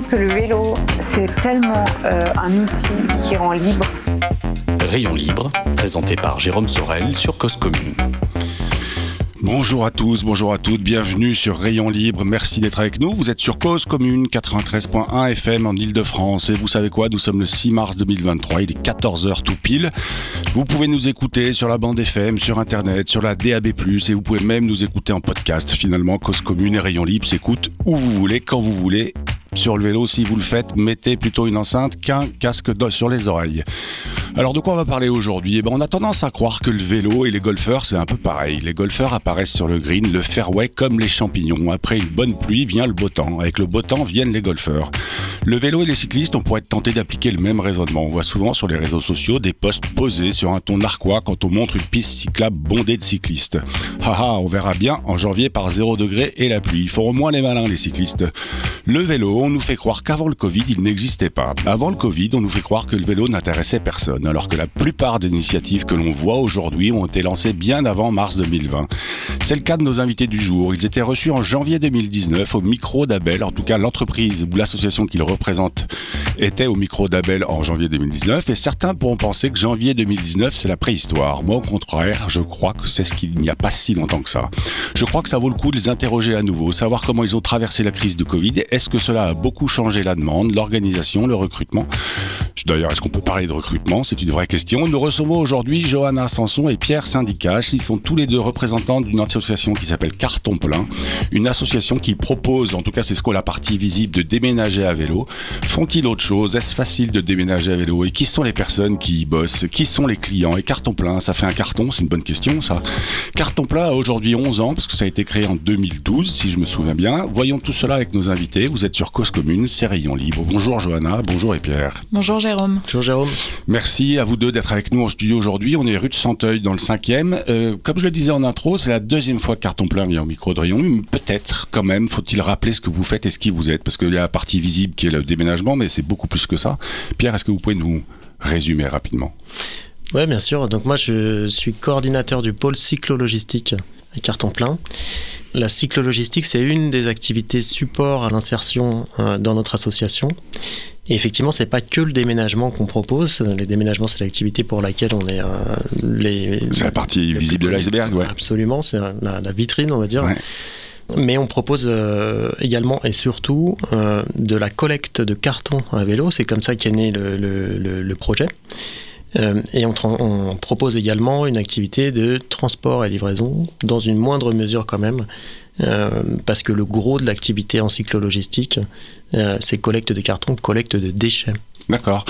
Je pense que le vélo, c'est tellement euh, un outil qui rend libre. Rayon libre, présenté par Jérôme Sorel sur Cause Commune. Bonjour à tous, bonjour à toutes, bienvenue sur Rayon Libre, merci d'être avec nous. Vous êtes sur Cause Commune 93.1 FM en Ile-de-France et vous savez quoi, nous sommes le 6 mars 2023, il est 14h tout pile. Vous pouvez nous écouter sur la bande FM, sur Internet, sur la DAB+, et vous pouvez même nous écouter en podcast. Finalement, Cause Commune et Rayon Libre s'écoutent où vous voulez, quand vous voulez. Sur le vélo, si vous le faites, mettez plutôt une enceinte qu'un casque sur les oreilles. Alors de quoi on va parler aujourd'hui? Eh ben, On a tendance à croire que le vélo et les golfeurs, c'est un peu pareil. Les golfeurs apparaissent sur le green, le fairway comme les champignons. Après une bonne pluie vient le beau temps. Avec le beau temps viennent les golfeurs. Le vélo et les cyclistes, on pourrait être tenté d'appliquer le même raisonnement. On voit souvent sur les réseaux sociaux des posts posés sur un ton narquois quand on montre une piste cyclable bondée de cyclistes. Haha, on verra bien en janvier par 0 degré et la pluie. Ils feront moins les malins les cyclistes. Le vélo, on nous fait croire qu'avant le Covid, il n'existait pas. Avant le Covid, on nous fait croire que le vélo n'intéressait personne, alors que la plupart des initiatives que l'on voit aujourd'hui ont été lancées bien avant mars 2020. C'est le cas de nos invités du jour. Ils étaient reçus en janvier 2019 au micro d'Abel, en tout cas l'entreprise ou l'association qu'ils représentent était au micro d'Abel en janvier 2019, et certains pourront penser que janvier 2019 c'est la préhistoire. Moi au contraire, je crois que c'est ce qu'il n'y a pas si longtemps que ça. Je crois que ça vaut le coup de les interroger à nouveau, savoir comment ils ont traversé la crise de Covid, est-ce que cela a beaucoup changé la demande, l'organisation, le recrutement? D'ailleurs, est-ce qu'on peut parler de recrutement? C'est une vraie question. Nous recevons aujourd'hui Johanna Sanson et Pierre Syndicache. Ils sont tous les deux représentants d'une association qui s'appelle Carton Plein, une association qui propose, en tout cas c'est ce qu'on la partie visible, de déménager à vélo. Font-ils autre chose? Est-ce facile de déménager à vélo? Et qui sont les personnes qui y bossent? Qui sont les clients? Et Carton Plein, ça fait un carton, c'est une bonne question ça. Carton Plein a aujourd'hui 11 ans, parce que ça a été créé en 2012, si je me souviens bien. Voyons tout cela avec nos invités. Vous êtes sur Cause Commune, c'est Rayon Libre. Bonjour Johanna, bonjour et Pierre. Bonjour Jérôme. Bonjour Jérôme. Merci à vous deux d'être avec nous en studio aujourd'hui. On est rue de Santeuil dans le 5e. Euh, comme je le disais en intro, c'est la deuxième fois que Carton Plein vient au micro de Rayon. Peut-être quand même faut-il rappeler ce que vous faites et ce qui vous êtes, parce qu'il y a la partie visible qui est le déménagement, mais c'est beaucoup plus que ça. Pierre, est-ce que vous pouvez nous résumer rapidement? Oui, bien sûr. Donc moi, je suis coordinateur du pôle cyclo-logistique à Carton Plein. La cyclo-logistique, c'est une des activités support à l'insertion euh, dans notre association. Et effectivement, c'est pas que le déménagement qu'on propose. Les déménagements, c'est l'activité pour laquelle on est euh, les. C'est la partie visible de l'iceberg, ouais. Absolument, c'est la, la, vitrine, on va dire. Ouais. Mais on propose euh, également et surtout euh, de la collecte de cartons à vélo. C'est comme ça qu'est né le, le, projet. Euh, et on, on, propose également une activité de transport et livraison, dans une moindre mesure quand même, parce que le gros de l'activité en cyclo-logistique, euh, c'est collecte de cartons, collecte de déchets. D'accord.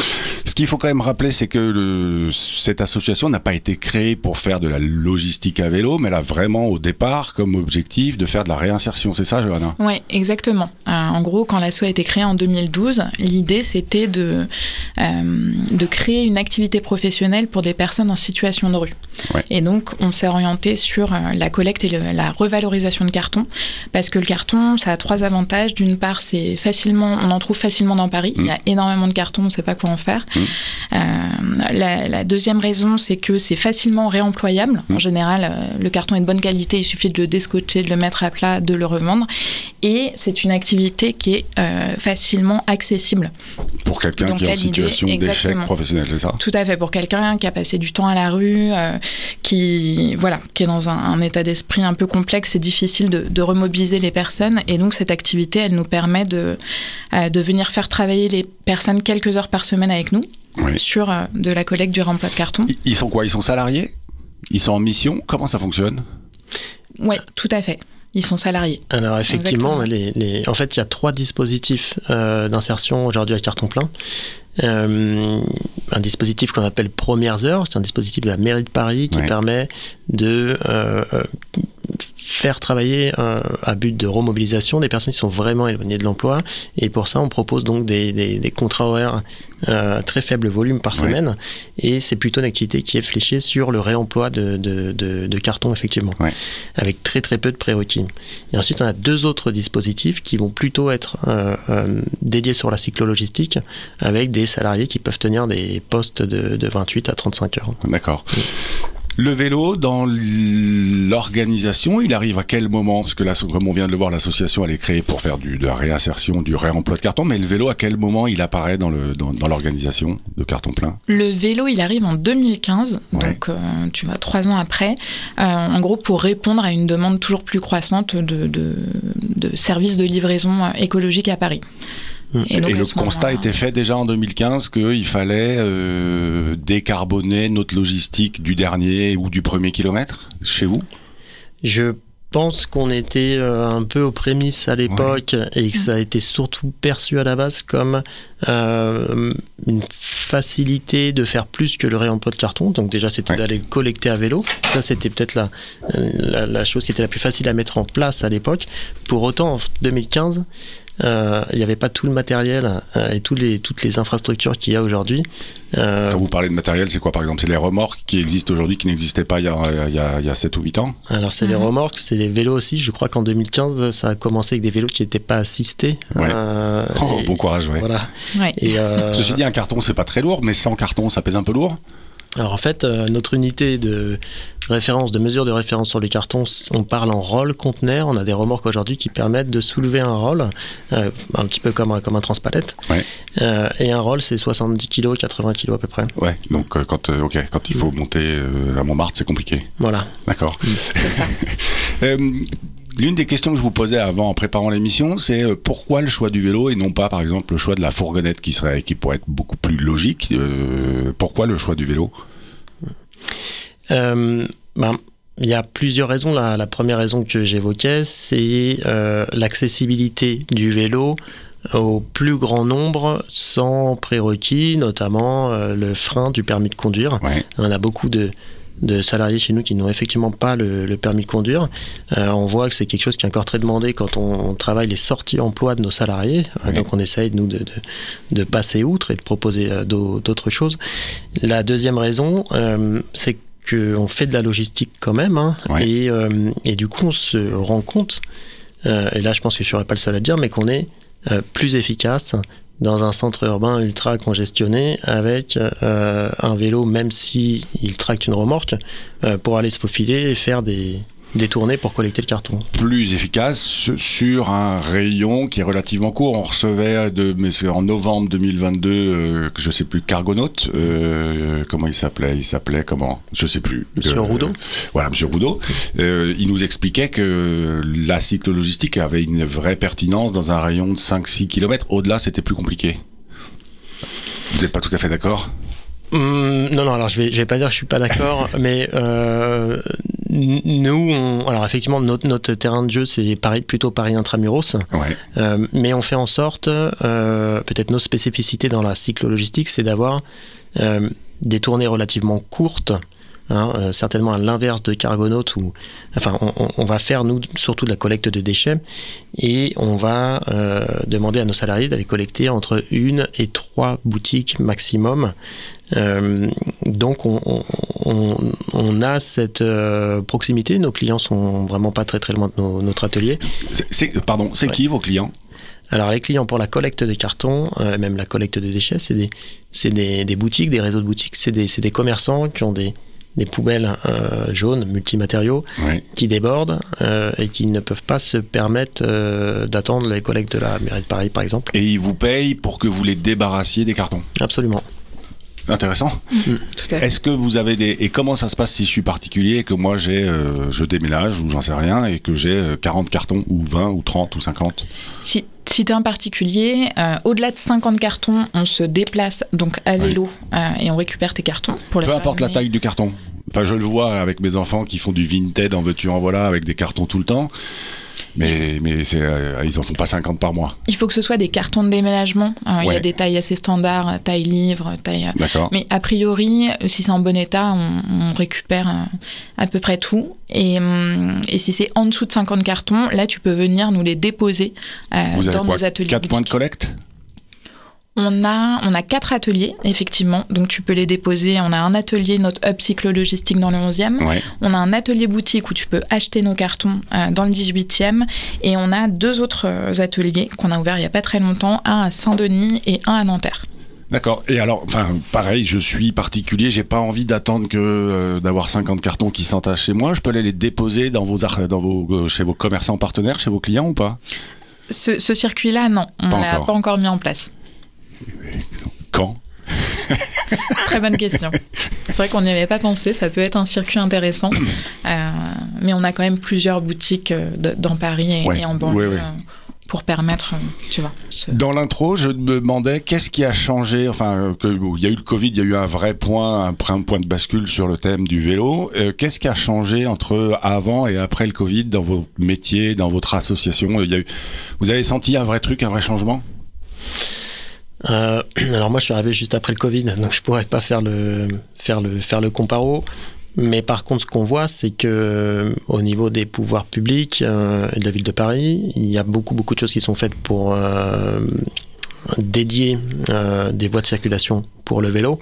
Ce qu'il faut quand même rappeler, c'est que le, cette association n'a pas été créée pour faire de la logistique à vélo, mais elle a vraiment au départ comme objectif de faire de la réinsertion. C'est ça, Johanna? Oui, exactement. Euh, en gros, quand l'asso a été créée en 2012, l'idée c'était de, euh, de créer une activité professionnelle pour des personnes en situation de rue. Ouais. Et donc, on s'est orienté sur euh, la collecte et le, la revalorisation de carton, parce que le carton, ça a trois avantages. D'une part, c'est facilement, on en trouve facilement dans Paris. Mmh. Il y a énormément de cartons, on ne sait pas quoi en faire. Mmh. Euh, la, la, deuxième raison, c'est que c'est facilement réemployable. Mmh. En général, euh, le carton est de bonne qualité, il suffit de le descotcher, de le mettre à plat, de le revendre. Et c'est une activité qui est euh, facilement accessible. Pour quelqu'un qui est en situation d'échec professionnel, c'est ça? Tout à fait. Pour quelqu'un qui a passé du temps à la rue, qui, voilà, qui est dans un, un état d'esprit un peu complexe, c'est difficile de, de, remobiliser les personnes. Et donc, cette activité, elle nous permet de, de venir faire travailler les personnes quelques heures par semaine avec nous oui. sur euh, de la collecte du remploi de carton. Ils sont quoi? Ils sont salariés? Ils sont en mission? Comment ça fonctionne? Oui, tout à fait. Ils sont salariés. Alors effectivement, les, les, en fait, il y a trois dispositifs euh, d'insertion aujourd'hui à carton plein. Euh, un dispositif qu'on appelle Premières Heures, c'est un dispositif de la mairie de Paris qui ouais. permet de euh, faire travailler à but de remobilisation des personnes qui sont vraiment éloignées de l'emploi. Et pour ça, on propose donc des, des, contrats horaires à très faible volume par semaine. Et c'est plutôt une activité qui est fléchée sur le réemploi de, de, de, carton, effectivement, avec très très peu de prérequis. Et ensuite, on a deux autres dispositifs qui vont plutôt être dédiés sur la cyclo-logistique, avec des salariés qui peuvent tenir des postes de, de 28 à 35 heures. D'accord. Le vélo, dans l'organisation, il arrive à quel moment? Parce que là, comme on vient de le voir, l'association, elle est créée pour faire du, de la réinsertion, du réemploi de carton. Mais le vélo, à quel moment il apparaît dans l'organisation dans, de carton plein? Le vélo, il arrive en 2015, donc euh, tu vois, trois ans après. Euh, en gros, pour répondre à une demande toujours plus croissante de, de, de services de livraison euh, écologique à Paris. Et, le constat était fait déjà en 2015 qu'il fallait euh, décarboner notre logistique du dernier ou du premier kilomètre chez vous? Je pense qu'on était euh, un peu aux prémices à l'époque et que ça a été surtout perçu à la base comme euh, une facilité de faire plus que le réemploi de carton. Donc déjà, c'était d'aller le collecter à vélo. Ça, c'était peut-être la, la, la, chose qui était la plus facile à mettre en place à l'époque. Pour autant, en 2015, euh, il n'y avait pas tout le matériel euh, et tous les, toutes les infrastructures qu'il y a aujourd'hui. Euh, Quand vous parlez de matériel, c'est quoi par exemple? C'est les remorques qui existent aujourd'hui qui n'existaient pas il y, a, il, y a, il y, a, 7 ou 8 ans? Alors c'est les mhm. remorques, c'est les vélos aussi. Je crois qu'en 2015, ça a commencé avec des vélos qui n'étaient pas assistés. Ouais. oh, bon courage, ouais. Voilà. Et Ceci dit, un carton, c'est pas très lourd, mais sans carton, ça pèse un peu lourd? Alors en fait, euh, notre unité de référence, de mesure de référence sur les cartons, on parle en rôle conteneur. On a des remorques aujourd'hui qui permettent de soulever un rôle, euh, un petit peu comme, comme un transpalette. Ouais. Euh, et un rôle, c'est 70 kg, 80 kg à peu près. Ouais, donc quand, ok, quand il faut monter à Montmartre, c'est compliqué. Voilà. D'accord. C'est ça. L'une des questions que je vous posais avant en préparant l'émission, c'est euh, pourquoi le choix du vélo et non pas, par exemple, le choix de la fourgonnette qui serait, qui pourrait être beaucoup plus logique. Euh, pourquoi le choix du vélo? Euh, ben, il y a plusieurs raisons. La, première raison que j'évoquais, c'est l'accessibilité du vélo au plus grand nombre sans prérequis, notamment le frein du permis de conduire. On a beaucoup de, de salariés chez nous qui n'ont effectivement pas le, permis de conduire. Euh, on voit que c'est quelque chose qui est encore très demandé quand on, travaille les sorties emploi de nos salariés. Euh, donc on essaye, nous, de, de, passer outre et de proposer euh, d'autres choses. La deuxième raison, c'est qu'on fait de la logistique quand même. Hein, et, et, du coup, on se rend compte, et là je pense que je ne serai pas le seul à le dire, mais qu'on est plus efficace, dans un centre urbain ultra congestionné avec euh, un vélo, même si tracte une remorque, euh, pour aller se faufiler et faire des, détourner pour collecter le carton. Plus efficace sur un rayon qui est relativement court. On recevait de, mais c'est en novembre 2022, euh, je sais plus, Cargonaute. Euh, comment il s'appelait Il s'appelait comment? Je sais plus. Monsieur euh, Roudot. Voilà, Monsieur Roudot. Euh, il nous expliquait que la cyclo-logistique avait une vraie pertinence dans un rayon de 5-6 km. Au-delà, c'était plus compliqué. Vous n'êtes pas tout à fait d'accord? Hum, non, non, alors je vais, je vais pas dire que je suis pas d'accord, mais euh, nous, alors effectivement, notre, notre, terrain de jeu, c'est Paris, plutôt Paris intramuros. Euh, mais on fait en sorte, euh, peut-être nos spécificités dans la cyclo-logistique, c'est d'avoir euh, des tournées relativement courtes. Hein, certainement à l'inverse de Cargonaut où enfin on, va faire nous surtout de la collecte de déchets et on va demander à nos salariés d'aller collecter entre une et trois boutiques maximum donc on, a cette euh, proximité. Nos clients sont vraiment pas très très loin de notre atelier. pardon, c'est qui vos clients? Alors les clients pour la collecte de cartons, euh, même la collecte de déchets, c'est des, des, boutiques, des réseaux de boutiques, c'est des, des, commerçants qui ont des, des poubelles jaunes multimatériaux qui débordent et qui ne peuvent pas se permettre d'attendre les collectes de la mairie de Paris par exemple. Et ils vous payent pour que vous les débarrassiez des cartons? Absolument. Intéressant. Mm, Est-ce que vous avez des et comment ça se passe si je suis particulier et que moi j'ai euh, je déménage ou j'en sais rien et que j'ai 40 euh, cartons ou 20 ou 30 ou 50 Si si tu es un particulier, euh, au-delà de 50 cartons, on se déplace donc à vélo et on récupère tes cartons. Pour Peu importe la taille du carton. Enfin, je le vois avec mes enfants qui font du vintage en veux-tu en voilà avec des cartons tout le temps. Mais, mais euh, ils en font pas 50 par mois. Il faut que ce soit des cartons de déménagement. Il y a des tailles assez standards, taille livre, taille. D'accord. Mais a priori, si c'est en bon état, on, récupère à peu près tout. Et, hum, et si c'est en dessous de 50 cartons, là, tu peux venir nous les déposer Vous dans avez quoi, nos ateliers. 4 points de collecte? On a, on a quatre ateliers, effectivement. Donc, tu peux les déposer. On a un atelier, notre hub cyclo-logistique dans le 11e. On a un atelier boutique où tu peux acheter nos cartons euh, dans le 18e. Et on a deux autres euh, ateliers qu'on a ouverts il n'y a pas très longtemps, un à Saint-Denis et un à Nanterre. D'accord. Et alors, enfin, pareil, je suis particulier. J'ai pas envie d'attendre que euh, d'avoir 50 cartons qui s'entachent chez moi. Je peux aller les déposer dans vos, dans vos, chez vos commerçants partenaires, chez vos clients ou pas? Ce, circuit-là, non, on l'a pas encore mis en place. Quand? Très bonne question. C'est vrai qu'on n'y avait pas pensé, ça peut être un circuit intéressant, euh, mais on a quand même plusieurs boutiques euh, dans Paris et, en banlieue. Euh, pour permettre, tu vois. Dans l'intro, je me demandais qu'est-ce qui a changé. Enfin, il y a eu le Covid, il y a eu un vrai point, un, point de bascule sur le thème du vélo. qu'est-ce qui a changé entre avant et après le Covid dans vos métiers, dans votre association? Y a eu, Vous avez senti un vrai truc, un vrai changement? Euh, alors moi je suis arrivé juste après le Covid, donc je pourrais pas faire le faire le faire le comparo. Mais par contre, ce qu'on voit, c'est que euh, au niveau des pouvoirs publics euh, et de la ville de Paris, il y a beaucoup beaucoup de choses qui sont faites pour dédier des voies de circulation pour le vélo,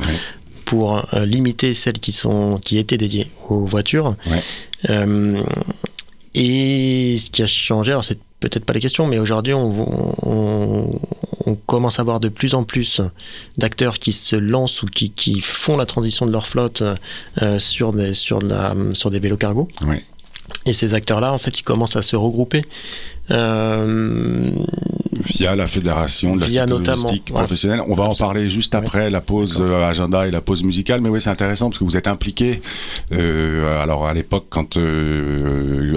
pour limiter celles qui sont qui étaient dédiées aux voitures. et ce qui a changé, alors c'est peut-être pas les questions, mais aujourd'hui on, on commence à voir de plus en plus d'acteurs qui se lancent ou qui, font la transition de leur flotte euh, sur, des, sur, la, sur des vélos cargo. Et ces acteurs-là, en fait, ils commencent à se regrouper. Euh, via la fédération de la logistique professionnelle. On va en parler juste après la pause euh, agenda et la pause musicale. Mais oui, c'est intéressant parce que vous êtes impliqué. alors à l'époque, quand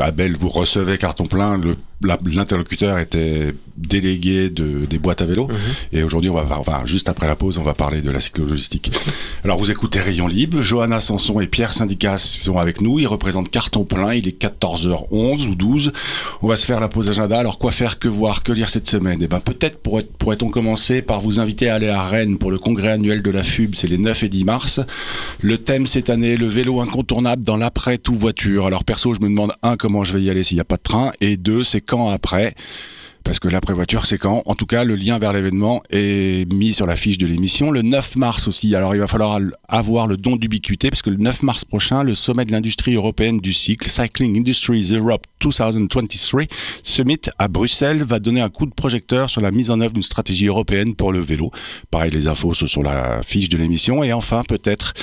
Abel vous recevait carton plein, le l'interlocuteur était délégué de, des boîtes à vélo. Mhm. Et aujourd'hui, on va, enfin, juste après la pause, on va parler de la cyclo-logistique. Alors, vous écoutez Rayon Libre. Johanna Sanson et Pierre Syndicas sont avec nous. Ils représentent carton plein. Il est 14h11 ou 12. On va se faire la pause agenda. Alors, quoi faire, que voir, que lire cette semaine? Eh ben, peut-être pourrait-on commencer par vous inviter à aller à Rennes pour le congrès annuel de la FUB. C'est les 9 et 10 mars. Le thème cette année, le vélo incontournable dans l'après tout voiture. Alors, perso, je me demande, un, comment je vais y aller s'il n'y a pas de train? Et deux, c'est après parce que l'après-voiture, c'est quand En tout cas, le lien vers l'événement est mis sur la fiche de l'émission. Le 9 mars aussi, alors il va falloir avoir le don d'ubiquité, parce que le 9 mars prochain, le sommet de l'industrie européenne du cycle, Cycling Industries Europe 2023 Summit à Bruxelles, va donner un coup de projecteur sur la mise en œuvre d'une stratégie européenne pour le vélo. Pareil, les infos sont sur la fiche de l'émission. Et enfin, peut-être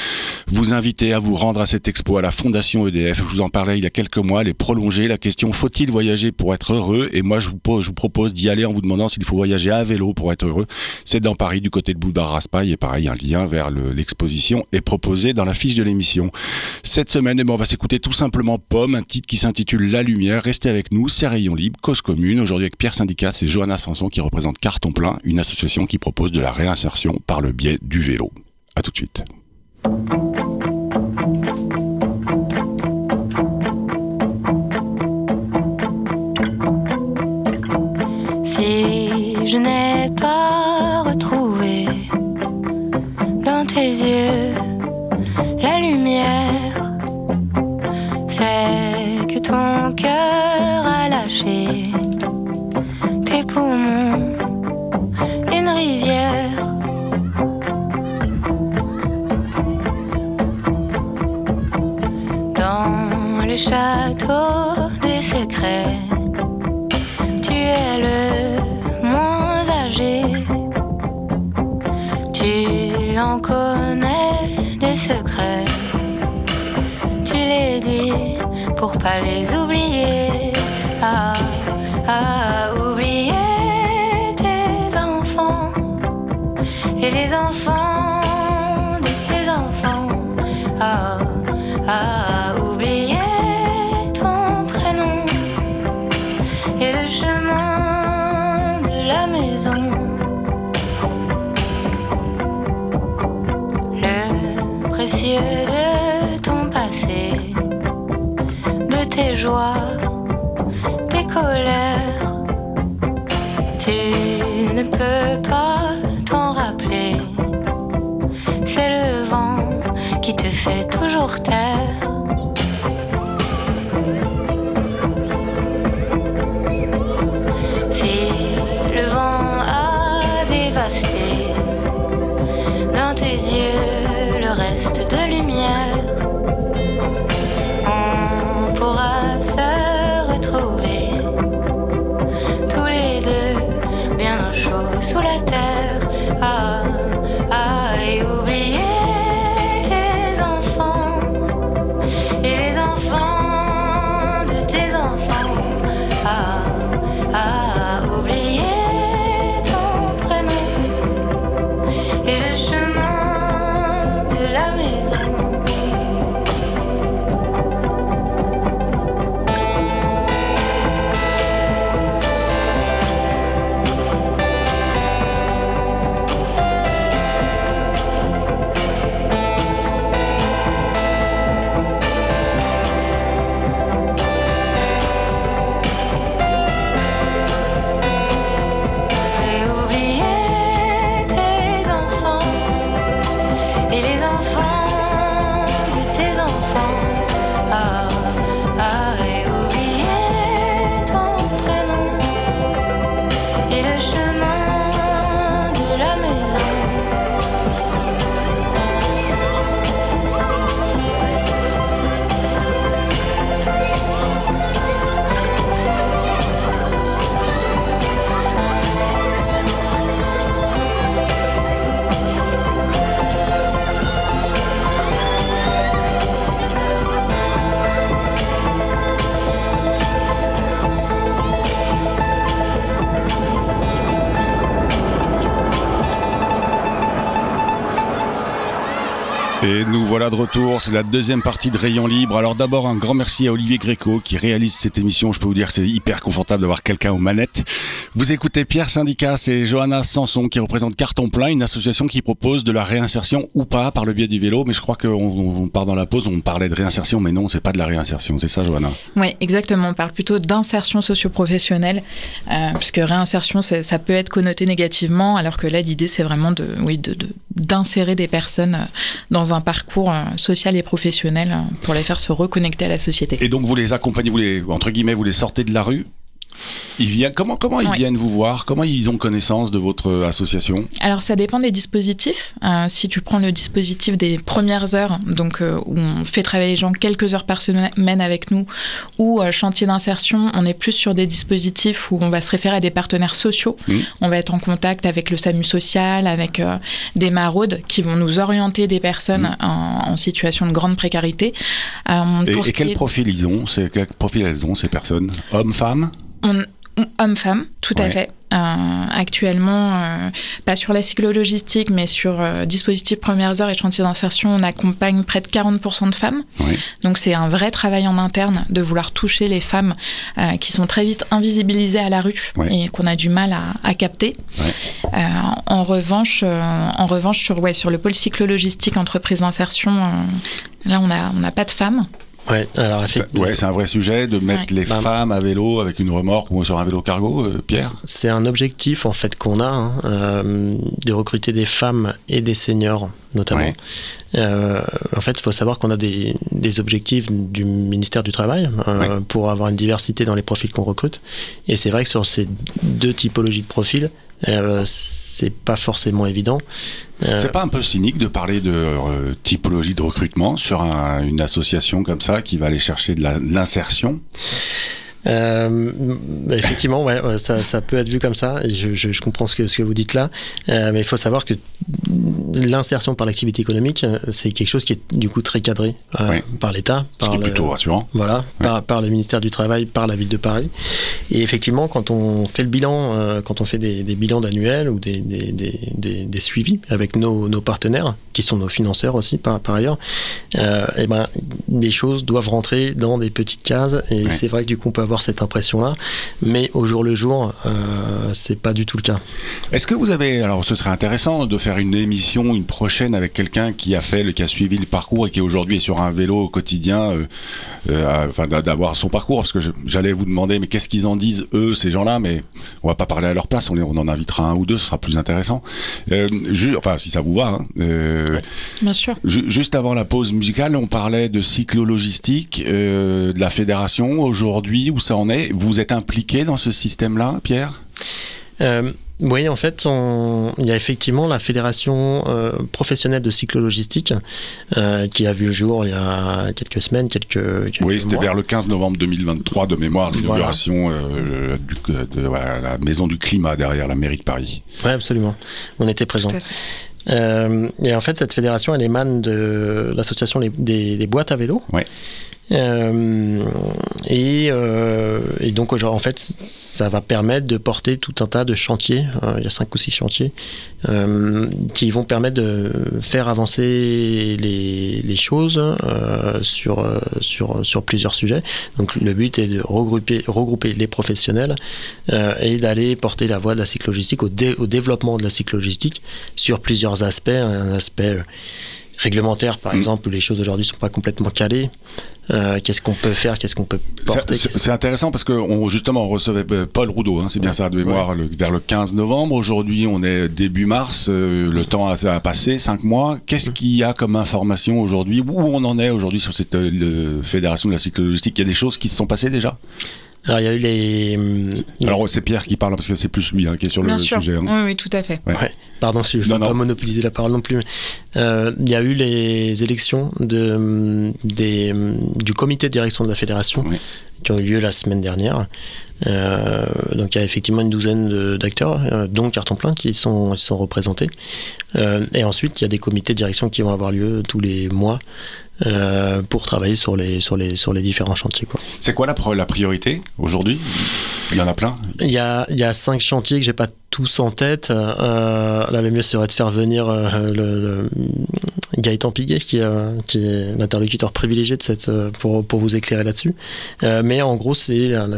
vous inviter à vous rendre à cette expo à la Fondation EDF. Je vous en parlais il y a quelques mois, les prolonger. La question, faut-il voyager pour être heureux? Et moi, je vous propose propose d'y aller en vous demandant s'il faut voyager à vélo pour être heureux. C'est dans Paris, du côté de Boulevard Raspail, et pareil, un lien vers l'exposition est proposé dans la fiche de l'émission. Cette semaine, eh ben, on va s'écouter tout simplement Pomme, un titre qui s'intitule La Lumière. Restez avec nous, c'est Rayon Libre, cause commune. Aujourd'hui avec Pierre Syndicat, c'est Johanna Sanson qui représente Carton Plein, une association qui propose de la réinsertion par le biais du vélo. A tout de suite. Pour pas les oublier. Ah, ah, oublier tes enfants et les enfants voilà de retour, c'est la deuxième partie de Rayon Libre. Alors d'abord un grand merci à Olivier Gréco qui réalise cette émission. Je peux vous dire que c'est hyper confortable d'avoir quelqu'un aux manettes. Vous écoutez Pierre Syndicat, c'est Johanna Sanson qui représente Carton Plein, une association qui propose de la réinsertion ou pas par le biais du vélo. Mais je crois qu'on on part dans la pause, on parlait de réinsertion, mais non, c'est pas de la réinsertion. C'est ça Johanna Oui, exactement. On parle plutôt d'insertion socio-professionnelle, euh, puisque réinsertion, ça peut être connoté négativement, alors que là, l'idée, c'est vraiment de, oui, d'insérer des personnes euh, dans un parcours euh, social et professionnel euh, pour les faire se reconnecter à la société. Et donc vous les accompagnez, vous les, entre guillemets, vous les sortez de la rue ils viennent, comment comment ils Ouais. viennent vous voir? Comment ils ont connaissance de votre euh, association? Alors ça dépend des dispositifs. Euh, si tu prends le dispositif des premières heures, donc euh, où on fait travailler les gens quelques heures par semaine avec nous, ou euh, chantier d'insertion, on est plus sur des dispositifs où on va se référer à des partenaires sociaux. Mhm. On va être en contact avec le SAMU social, avec des maraudes qui vont nous orienter des personnes en, en situation de grande précarité. Et, quel est- profil ils ont? C'est quel profil elles ont ces personnes? Hommes, femmes? On- Homme-femme, tout à fait. Euh, actuellement, euh, pas sur la cyclo-logistique, mais sur euh, dispositif premières heures et chantier d'insertion, on accompagne près de 40% de femmes. Donc c'est un vrai travail en interne de vouloir toucher les femmes euh, qui sont très vite invisibilisées à la rue Ouais. et qu'on a du mal à, à capter. En revanche, en revanche sur, ouais, sur le pôle cyclo-logistique entreprise d'insertion, là on n'a on n'a pas de femmes. Ouais, alors effectivement, Ouais, c'est un vrai sujet de mettre Ouais. les Bah, femmes à vélo avec une remorque ou sur un vélo cargo, euh, Pierre c'est un objectif en fait qu'on a hein, euh, de recruter des femmes et des seniors notamment. Ouais. Euh, en fait, il faut savoir qu'on a des, des objectifs du ministère du Travail euh, pour avoir une diversité dans les profils qu'on recrute. Et c'est vrai que sur ces deux typologies de profils, euh, c'est pas forcément évident. Euh, C'est pas un peu cynique de parler de euh, typologie de recrutement sur un- une association comme ça qui va aller chercher de l'insertion? Euh, bah, effectivement, ouais, ça, ça peut être vu comme ça. Et je, je- je comprends ce que, ce que vous dites là. Euh, mais il faut savoir que l'insertion par l'activité économique, c'est quelque chose qui est du coup très cadré euh, par l'État. Ce par qui est le- plutôt rassurant. Voilà, par, par le ministère du Travail, par la ville de Paris. Et effectivement, quand on fait le bilan, quand on fait des, des bilans annuels ou des, des, des, suivis avec nos, nos partenaires, qui sont nos financeurs aussi par, par ailleurs, euh, eh ben, des choses doivent rentrer dans des petites cases. Et c'est vrai que du coup, on peut avoir cette impression-là. Mais au jour le jour, euh, c'est pas du tout le cas. Est-ce que vous avez, alors ce serait intéressant de faire une émission une prochaine avec quelqu'un qui a fait, qui a suivi le parcours et qui aujourd'hui est sur un vélo au quotidien, euh, euh, enfin d'avoir son parcours? Parce que j'allais vous demander, mais qu'est-ce qu'ils en disent eux, ces gens-là? Mais on va pas parler à leur place. On, on en invitera un ou deux, ce sera plus intéressant. Euh, enfin, si ça vous va. Hein, Bien sûr. juste avant la pause musicale, on parlait de cyclo-logistique, de la fédération. Aujourd'hui, où ça en est Vous êtes impliqué dans ce système-là, Pierre? Oui, en fait, il y a effectivement la fédération euh, professionnelle de cyclologistique euh, qui a vu le jour il y a quelques semaines, quelques, quelques Oui, c'était vers le 15 novembre 2023 de mémoire, l'inauguration euh, de la maison du climat derrière la mairie de Paris. Oui, absolument. On était présents. et en fait, cette fédération, elle émane de l'association des, des, boîtes à vélo. Ouais. Euh, et, euh, et, donc, en fait, ça va permettre de porter tout un tas de chantiers. Euh, il y a cinq ou six chantiers qui vont permettre de faire avancer les, choses sur, plusieurs sujets. Donc, le but est de regrouper, regrouper les professionnels et d'aller porter la voie de la cyclogistique au, au développement de la cyclogistique sur plusieurs aspects. Un aspect réglementaire, par mm. exemple, où les choses aujourd'hui ne sont pas complètement calées. Euh, qu'est-ce qu'on peut faire, qu'est-ce qu'on peut porter C'est intéressant parce que on, justement on recevait euh, Paul Roudot, hein, c'est bien ça de mémoire, vers le 15 novembre. Aujourd'hui on est début mars, euh, le temps a, passé, cinq mois. Qu'est-ce qu'il y a comme information aujourd'hui? Où on en est aujourd'hui sur cette fédération de la cyclologistique? Il y a des choses qui se sont passées déjà? Alors il y a eu les. Alors c'est Pierre qui parle parce que c'est plus lui hein, qui est sur le sujet. Hein. Oui, oui, tout à fait. Pardon, je ne veux pas monopoliser la parole non plus. Euh, il y a eu les élections de, des, du comité de direction de la fédération qui ont eu lieu la semaine dernière. Euh, donc il y a effectivement une douzaine d'acteurs, euh, dont Carton Plein, qui sont, qui sont représentés. et ensuite, il y a des comités de direction qui vont avoir lieu tous les mois euh, pour travailler sur les, sur les, sur les différents chantiers. C'est quoi la, la priorité aujourd'hui? Il y en a plein il y a, il y a cinq chantiers que j'ai pas tous en tête. Euh, là, le mieux serait de faire venir euh, le, Gaëtan Piguet, qui, qui est l'interlocuteur privilégié de cette, pour, pour vous éclairer là-dessus. mais en gros, c'est un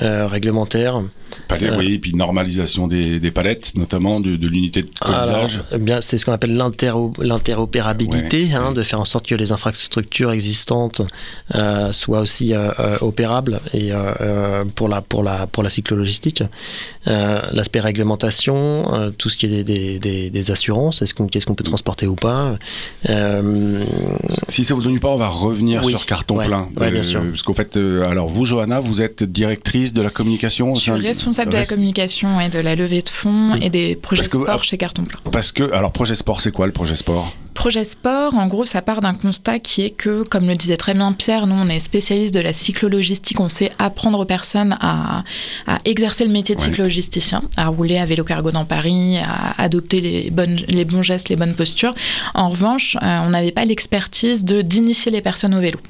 aspect réglementaire. Palais, oui, et puis normalisation des, des palettes, notamment de, de l'unité de colisage. Eh bien, c'est ce qu'on appelle l'interopérabilité, hein, de faire en sorte que les infrastructures existantes euh, soient aussi euh, euh, opérables et pour la pour la pour la cyclologistique. L'aspect réglementation, tout ce qui est des, des, des assurances, est-ce qu'on qu'est-ce qu'on peut transporter ou pas. si ça vous ennuie pas, on va revenir sur carton plein. bien sûr. Parce qu'en fait, alors vous, Johanna, vous êtes directrice de la communication. Je suis responsable de la communication et de la levée de fonds et des projets sport chez Carton Plein. Parce que alors projet sport, c'est quoi le projet sport? Projet sport, en gros, ça part d'un constat qui est que, comme le disait très bien Pierre, nous, on est spécialiste de la cyclologistique, on sait apprendre aux personnes à, exercer le métier de cyclogisticien, à rouler à vélo cargo dans Paris, à adopter les, bonnes, les bons gestes, les bonnes postures. En revanche, euh, on n'avait pas l'expertise d'initier les personnes au vélo.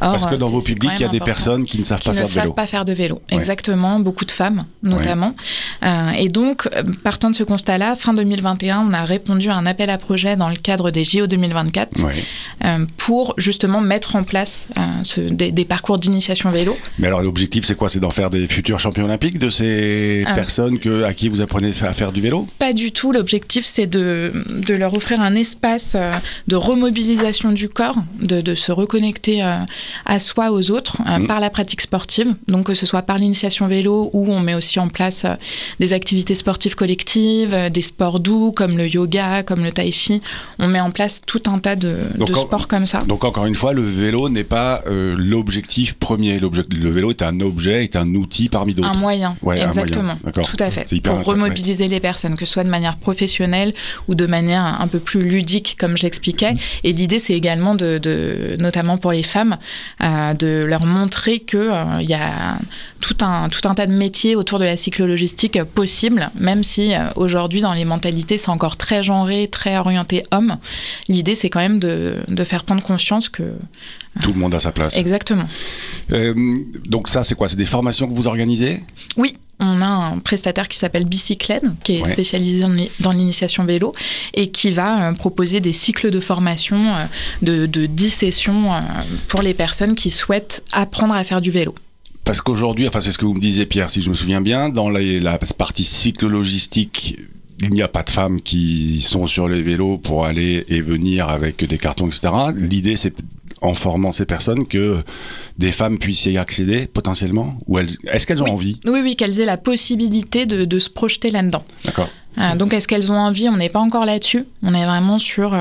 Parce que dans vos publics, il y a des personnes qui ne savent pas faire de vélo. savent pas faire de vélo, exactement. Beaucoup de femmes, notamment. Euh, et donc, euh, partant de ce constat-là, fin 2021, on a répondu à un appel à projet dans le cadre des JO 2024 euh, pour justement mettre en place des, parcours d'initiation vélo. Mais alors, l'objectif, c'est quoi? C'est d'en faire des futurs champions olympiques de ces personnes que, à qui vous apprenez à faire du vélo? Pas du tout. L'objectif, c'est de, de, leur offrir un espace de remobilisation du corps, de, de se reconnecter à soi, aux autres, euh, mm. par la pratique sportive. Donc que ce soit par l'initiation vélo où on met aussi en place euh, des activités sportives collectives, euh, des sports doux comme le yoga, comme le tai chi. On met en place tout un tas de, sports comme ça. Donc encore une fois, le vélo n'est pas l'objectif premier. Le vélo est un objet, est un outil parmi d'autres. Un moyen, exactement. Tout à fait. Pour remobiliser les personnes, que ce soit de manière professionnelle ou de manière un peu plus ludique, comme je l'expliquais. Mm. Et l'idée, c'est également de, notamment pour les femmes, euh, de leur montrer qu'il euh, il y a tout un, tout un tas de métiers autour de la cyclologistique possible, même si euh, aujourd'hui dans les mentalités c'est encore très genré, très orienté homme. L'idée c'est quand même de, de, faire prendre conscience que... Tout le monde a sa place. Exactement. donc ça c'est quoi? C'est des formations que vous organisez? Oui, on a un prestataire qui s'appelle Bicycled, qui est spécialisé dans l'initiation vélo et qui va euh, proposer des cycles de formation euh, de, de 10 sessions euh, pour les personnes qui souhaitent apprendre à faire du vélo. Parce qu'aujourd'hui, enfin c'est ce que vous me disiez Pierre, si je me souviens bien, dans la, la partie cyclo-logistique il n'y a pas de femmes qui sont sur les vélos pour aller et venir avec des cartons, etc. L'idée, c'est en formant ces personnes que des femmes puissent y accéder potentiellement Ou est-ce qu'elles ont envie? Oui, oui, qu'elles aient la possibilité de, se projeter là-dedans. D'accord. Euh, donc, est-ce qu'elles ont envie? On n'est pas encore là-dessus. On est vraiment sur.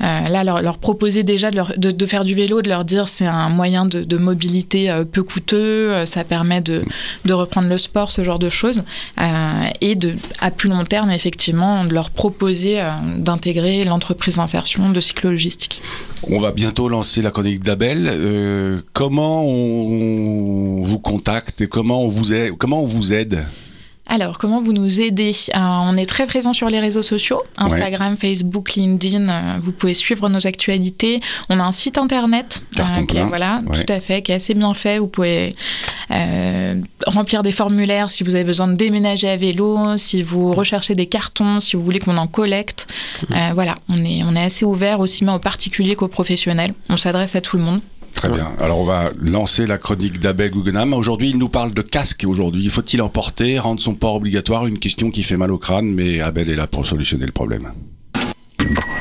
Euh, là, leur, proposer déjà de, faire du vélo, de leur dire c'est un moyen de, mobilité euh, peu coûteux, euh, ça permet de, reprendre le sport, ce genre de choses, et à plus long terme, effectivement, de leur proposer d'intégrer l'entreprise d'insertion de cyclo-logistique. On va bientôt lancer la chronique d'Abel. comment on, vous contacte et comment on vous aide? Alors, comment vous nous aidez euh, On est très présent sur les réseaux sociaux, Instagram, Facebook, LinkedIn. Euh, vous pouvez suivre nos actualités. On a un site internet, euh, qui est, voilà, tout à fait, qui est assez bien fait. Vous pouvez remplir des formulaires si vous avez besoin de déménager à vélo, si vous recherchez des cartons, si vous voulez qu'on en collecte. voilà, on est, on est assez ouvert aussi bien aux particuliers qu'aux professionnels. On s'adresse à tout le monde. Très bien. Alors on va lancer la chronique d'Abel Guggenheim. Aujourd'hui, il nous parle de casque. Aujourd'hui, faut-il en porter, rendre son port obligatoire? Une question qui fait mal au crâne, mais Abel est là pour solutionner le problème.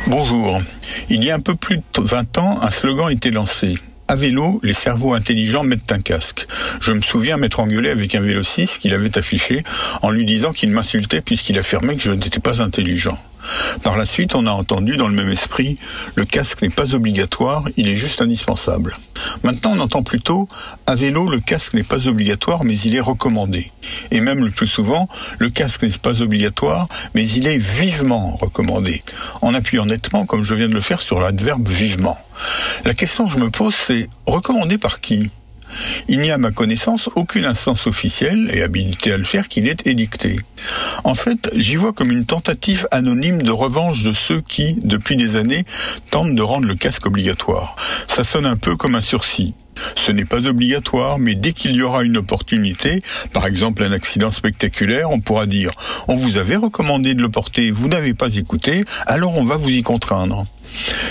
Bonjour. Il y a un peu plus de 20 ans, un slogan était lancé. À vélo, les cerveaux intelligents mettent un casque. Je me souviens m'être engueulé avec un vélo 6 qu'il avait affiché en lui disant qu'il m'insultait puisqu'il affirmait que je n'étais pas intelligent. Par la suite, on a entendu dans le même esprit, le casque n'est pas obligatoire, il est juste indispensable. Maintenant, on entend plutôt, à vélo, le casque n'est pas obligatoire, mais il est recommandé. Et même le plus souvent, le casque n'est pas obligatoire, mais il est vivement recommandé. En appuyant nettement, comme je viens de le faire sur l'adverbe vivement. La question que je me pose, c'est recommandé par qui? Il n'y a à ma connaissance aucune instance officielle et habilitée à le faire qui l'ait édicté. En fait, j'y vois comme une tentative anonyme de revanche de ceux qui, depuis des années, tentent de rendre le casque obligatoire. Ça sonne un peu comme un sursis. Ce n'est pas obligatoire, mais dès qu'il y aura une opportunité, par exemple un accident spectaculaire, on pourra dire on vous avait recommandé de le porter, vous n'avez pas écouté, alors on va vous y contraindre.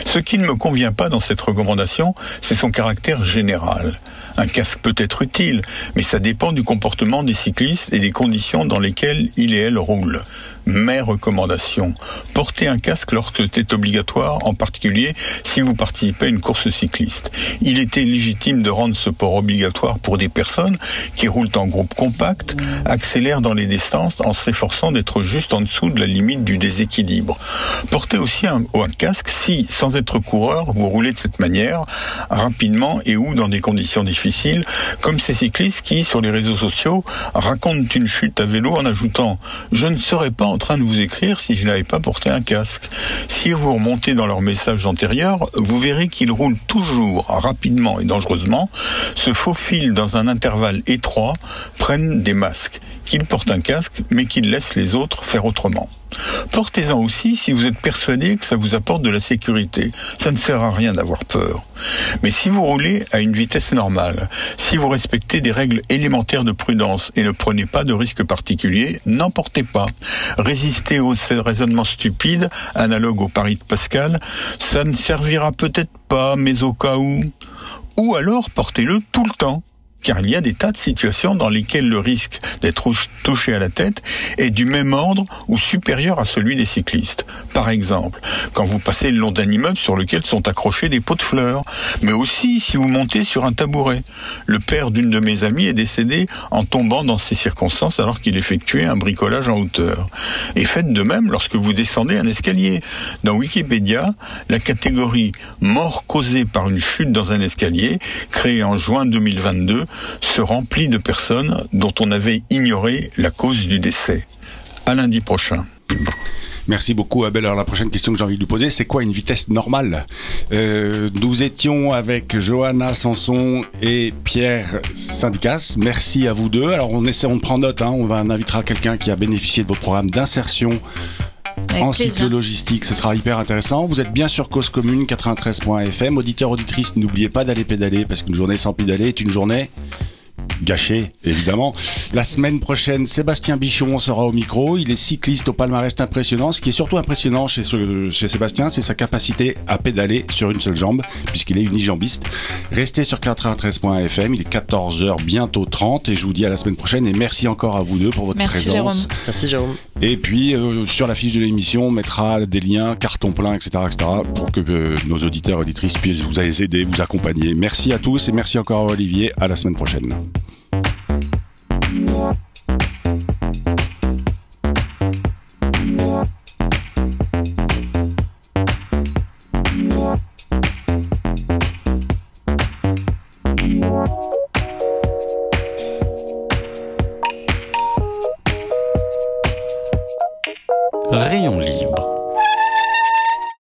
Ce qui ne me convient pas dans cette recommandation, c'est son caractère général. Un casque peut être utile, mais ça dépend du comportement des cyclistes et des conditions dans lesquelles il et elle roulent. Mes recommandations. Portez un casque lorsque c'est obligatoire, en particulier si vous participez à une course cycliste. Il était légitime de rendre ce port obligatoire pour des personnes qui roulent en groupe compact, accélèrent dans les distances en s'efforçant d'être juste en dessous de la limite du déséquilibre. Portez aussi un, casque si, sans être coureur, vous roulez de cette manière, rapidement et ou dans des conditions comme ces cyclistes qui, sur les réseaux sociaux, racontent une chute à vélo en ajoutant ⁇ Je ne serais pas en train de vous écrire si je n'avais pas porté un casque ⁇ Si vous remontez dans leurs messages antérieurs, vous verrez qu'ils roulent toujours rapidement et dangereusement, se faufilent dans un intervalle étroit, prennent des masques, qu'ils portent un casque, mais qu'ils laissent les autres faire autrement. Portez-en aussi si vous êtes persuadé que ça vous apporte de la sécurité. Ça ne sert à rien d'avoir peur. Mais si vous roulez à une vitesse normale, si vous respectez des règles élémentaires de prudence et ne prenez pas de risques particuliers, n'en portez pas. Résistez aux raisonnements stupides, analogues au pari de Pascal. Ça ne servira peut-être pas, mais au cas où. Ou alors portez-le tout le temps car il y a des tas de situations dans lesquelles le risque d'être touché à la tête est du même ordre ou supérieur à celui des cyclistes. Par exemple, quand vous passez le long d'un immeuble sur lequel sont accrochés des pots de fleurs, mais aussi si vous montez sur un tabouret. Le père d'une de mes amies est décédé en tombant dans ces circonstances alors qu'il effectuait un bricolage en hauteur. Et faites de même lorsque vous descendez un escalier. Dans Wikipédia, la catégorie mort causée par une chute dans un escalier, créée en juin 2022, se remplit de personnes dont on avait ignoré la cause du décès. À lundi prochain. Merci beaucoup Abel. Alors la prochaine question que j'ai envie de lui poser, c'est quoi une vitesse normale? Euh, Nous étions avec Johanna Sanson et Pierre Syndicas. Merci à vous deux. Alors on essaie, on prend note. Hein. on, va, invitera quelqu'un qui a bénéficié de votre programme d'insertion en cyclo-logistique. Ce sera hyper intéressant. Vous êtes bien sur Cause Commune 93.fm. Auditeur, auditrice, n'oubliez pas d'aller pédaler parce qu'une journée sans pédaler est une journée gâché, évidemment. La semaine prochaine, Sébastien Bichon sera au micro. Il est cycliste au palmarès impressionnant. Ce qui est surtout impressionnant chez, chez Sébastien, c'est sa capacité à pédaler sur une seule jambe, puisqu'il est unijambiste. Restez sur 93.fm, il est 14h, bientôt 30, et je vous dis à la semaine prochaine. Et merci encore à vous deux pour votre merci présence. Jérôme. Merci Jérôme. Et puis, euh, sur la fiche de l'émission, on mettra des liens, carton plein, etc., etc., pour que euh, nos auditeurs et auditrices puissent vous aider, vous accompagner. Merci à tous et merci encore à Olivier. À la semaine prochaine.